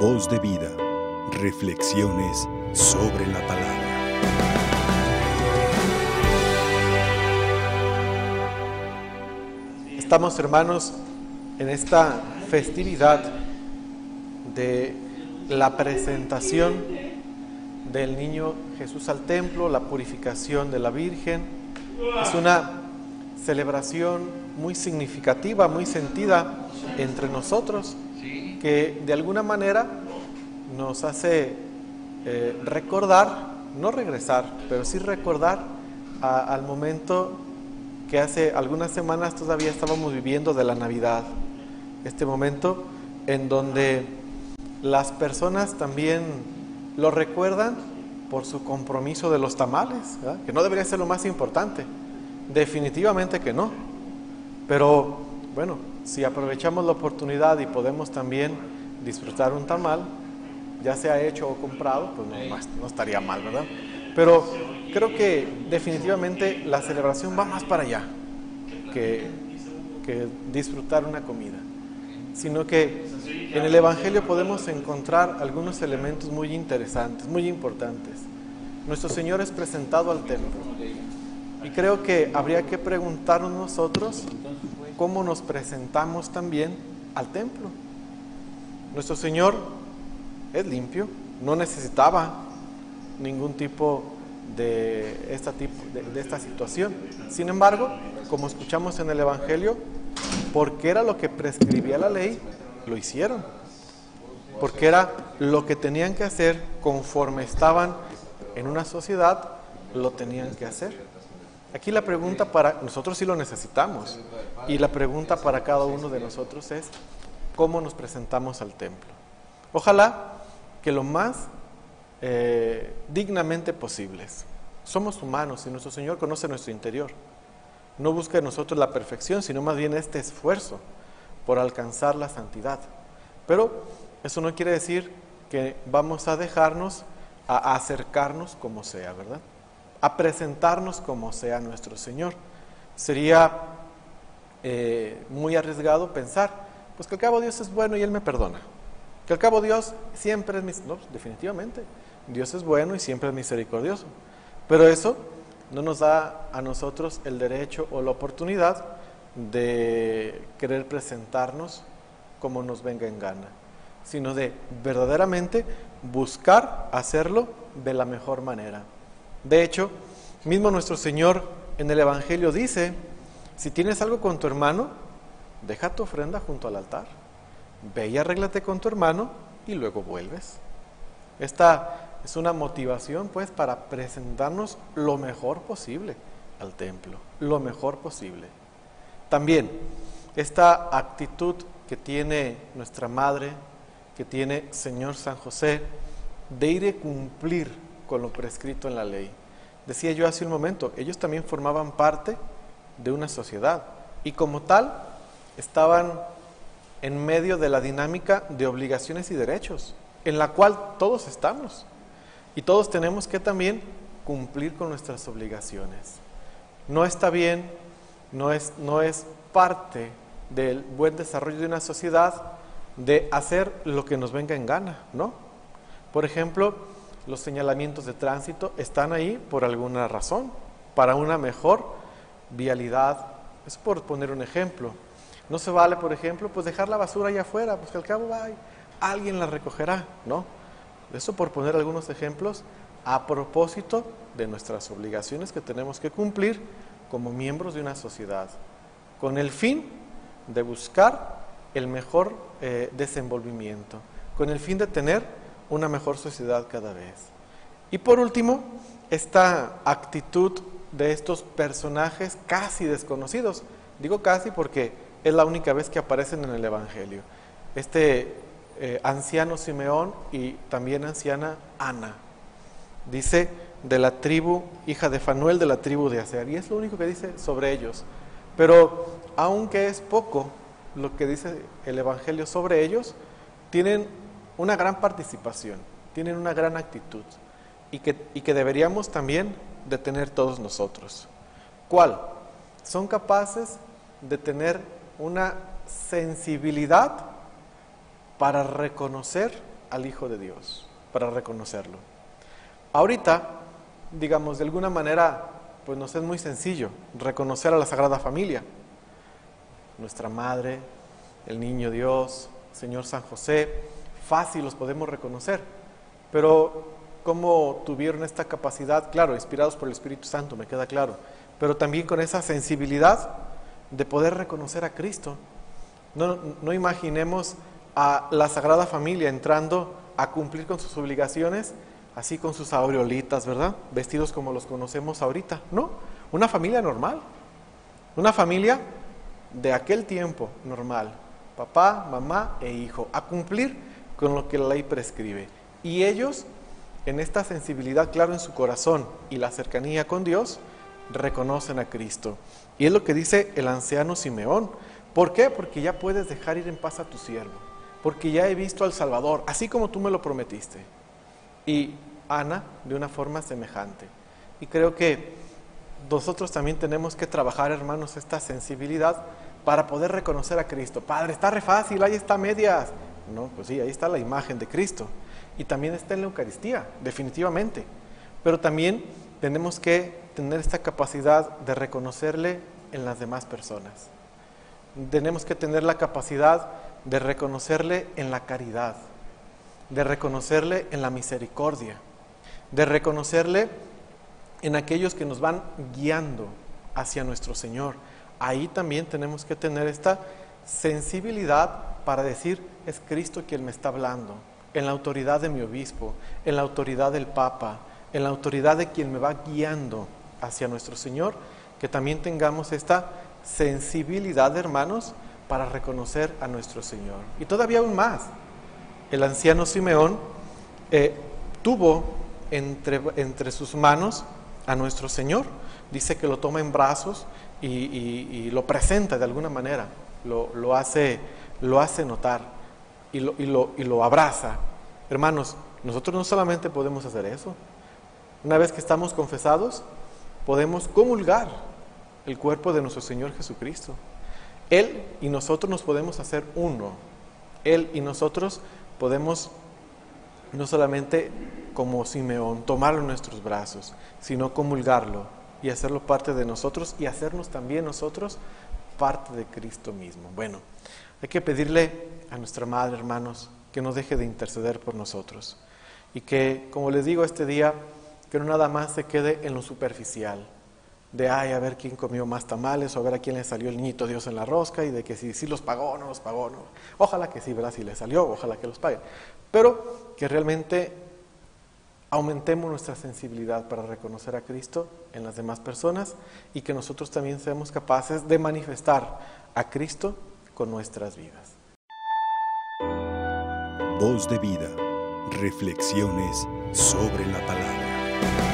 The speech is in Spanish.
Voz de vida. Reflexiones sobre la palabra. Estamos hermanos en esta festividad de la presentación del niño Jesús al templo, la purificación de la Virgen. Es una celebración muy significativa, muy sentida entre nosotros, que de alguna manera nos hace eh, recordar, no regresar, pero sí recordar al momento que hace algunas semanas todavía estábamos viviendo de la Navidad. Este momento en donde las personas también lo recuerdan por su compromiso de los tamales, que no debería ser lo más importante. Definitivamente que no. Pero bueno, si aprovechamos la oportunidad y podemos también disfrutar un tamal, ya sea hecho o comprado, pues no, estaría mal, ¿verdad? Pero creo que definitivamente la celebración va más para allá que, que disfrutar una comida, sino que en el Evangelio podemos encontrar algunos elementos muy interesantes, muy importantes. Nuestro Señor es presentado al templo y creo que habría que preguntarnos nosotros cómo nos presentamos también al templo. Nuestro Señor es limpio, no necesitaba ningún tipo de esta, tipo, de, esta situación. Sin embargo, como escuchamos en el Evangelio, porque era lo que prescribía la ley, lo hicieron. Porque era lo que tenían que hacer conforme estaban en una sociedad, lo tenían que hacer. Aquí la pregunta para nosotros sí lo necesitamos. Y la pregunta para cada uno de nosotros es, ¿cómo nos presentamos al templo? Ojalá que lo más eh, dignamente posibles. Somos humanos y nuestro Señor conoce nuestro interior. No busca en nosotros la perfección, sino más bien este esfuerzo por alcanzar la santidad. Pero eso no quiere decir que vamos a dejarnos a acercarnos como sea, ¿verdad? A presentarnos como sea nuestro Señor. Sería eh, muy arriesgado pensar, pues que al cabo Dios es bueno y Él me perdona. Que al cabo Dios siempre es mis... No, definitivamente. Dios es bueno y siempre es misericordioso. Pero eso no nos da a nosotros el derecho o la oportunidad de querer presentarnos como nos venga en gana, sino de verdaderamente buscar hacerlo de la mejor manera. De hecho, mismo nuestro Señor en el Evangelio dice, si tienes algo con tu hermano, deja tu ofrenda junto al altar ve y arréglate con tu hermano y luego vuelves. Esta es una motivación pues para presentarnos lo mejor posible al templo, lo mejor posible. También esta actitud que tiene nuestra madre, que tiene Señor San José, de ir a cumplir lo prescrito en la ley. Decía yo hace un momento, ellos también formaban parte de una sociedad y como tal estaban en medio de la dinámica de obligaciones y derechos, en la cual todos estamos. Y todos tenemos que también cumplir con nuestras obligaciones. No está bien, no es, no es parte del buen desarrollo de una sociedad de hacer lo que nos venga en gana, ¿no? Por ejemplo, los señalamientos de tránsito están ahí por alguna razón, para una mejor vialidad. Es por poner un ejemplo. No se vale, por ejemplo, pues dejar la basura allá afuera, pues al cabo va, alguien la recogerá, ¿no? Eso por poner algunos ejemplos a propósito de nuestras obligaciones que tenemos que cumplir como miembros de una sociedad, con el fin de buscar el mejor eh, desenvolvimiento, con el fin de tener una mejor sociedad cada vez. Y por último, esta actitud de estos personajes casi desconocidos. Digo casi porque es la única vez que aparecen en el Evangelio. Este eh, anciano Simeón y también anciana Ana. Dice de la tribu, hija de Fanuel de la tribu de Aser. Y es lo único que dice sobre ellos. Pero aunque es poco lo que dice el Evangelio sobre ellos, tienen una gran participación, tienen una gran actitud y que, y que deberíamos también de tener todos nosotros. ¿Cuál? Son capaces de tener una sensibilidad para reconocer al Hijo de Dios para reconocerlo. Ahorita, digamos, de alguna manera, pues nos es muy sencillo reconocer a la Sagrada Familia, nuestra Madre, el Niño Dios, Señor San José, fácil los podemos reconocer, pero ¿cómo tuvieron esta capacidad? Claro, inspirados por el Espíritu Santo, me queda claro, pero también con esa sensibilidad de poder reconocer a Cristo. No, no imaginemos a la Sagrada Familia entrando a cumplir con sus obligaciones, así con sus aureolitas, ¿verdad? Vestidos como los conocemos ahorita, ¿no? Una familia normal, una familia de aquel tiempo normal, papá, mamá e hijo, a cumplir con lo que la ley prescribe. Y ellos, en esta sensibilidad, claro, en su corazón y la cercanía con Dios, reconocen a Cristo. Y es lo que dice el anciano Simeón. ¿Por qué? Porque ya puedes dejar ir en paz a tu siervo. Porque ya he visto al Salvador, así como tú me lo prometiste. Y Ana, de una forma semejante. Y creo que nosotros también tenemos que trabajar, hermanos, esta sensibilidad para poder reconocer a Cristo. Padre, está re fácil, ahí está medias. Pues sí, ahí está la imagen de Cristo. Y también está en la Eucaristía, definitivamente. Pero también tenemos que tener esta capacidad de reconocerle en las demás personas. Tenemos que tener la capacidad de reconocerle en la caridad, de reconocerle en la misericordia, de reconocerle en aquellos que nos van guiando hacia nuestro Señor. Ahí también tenemos que tener esta sensibilidad para decir, es Cristo quien me está hablando, en la autoridad de mi obispo, en la autoridad del Papa, en la autoridad de quien me va guiando hacia nuestro Señor, que también tengamos esta sensibilidad, hermanos, para reconocer a nuestro Señor. Y todavía aún más, el anciano Simeón eh, tuvo entre, entre, sus manos a nuestro Señor. Dice que lo toma en brazos y, lo presenta de alguna manera, lo, lo, hace, lo hace notar y lo, y, lo, y lo abraza. Hermanos, nosotros no solamente podemos hacer eso. Una vez que estamos confesados, podemos comulgar el cuerpo de nuestro Señor Jesucristo. Él y nosotros nos podemos hacer uno. Él y nosotros podemos no solamente como Simeón tomarlo en nuestros brazos, sino comulgarlo y hacerlo parte de nosotros y hacernos también nosotros parte de Cristo mismo. Bueno, hay que pedirle a nuestra Madre, hermanos, que no deje de interceder por nosotros y que, como les digo este día, que no nada más se quede en lo superficial, de ay, a ver quién comió más tamales o a ver a quién le salió el niñito Dios en la rosca y de que si, si los pagó o no los pagó. Ojalá que sí, ¿verdad? Si le salió, ojalá que los pague. Pero que realmente aumentemos nuestra sensibilidad para reconocer a Cristo en las demás personas y que nosotros también seamos capaces de manifestar a Cristo con nuestras vidas. Voz de vida. Reflexiones sobre la palabra.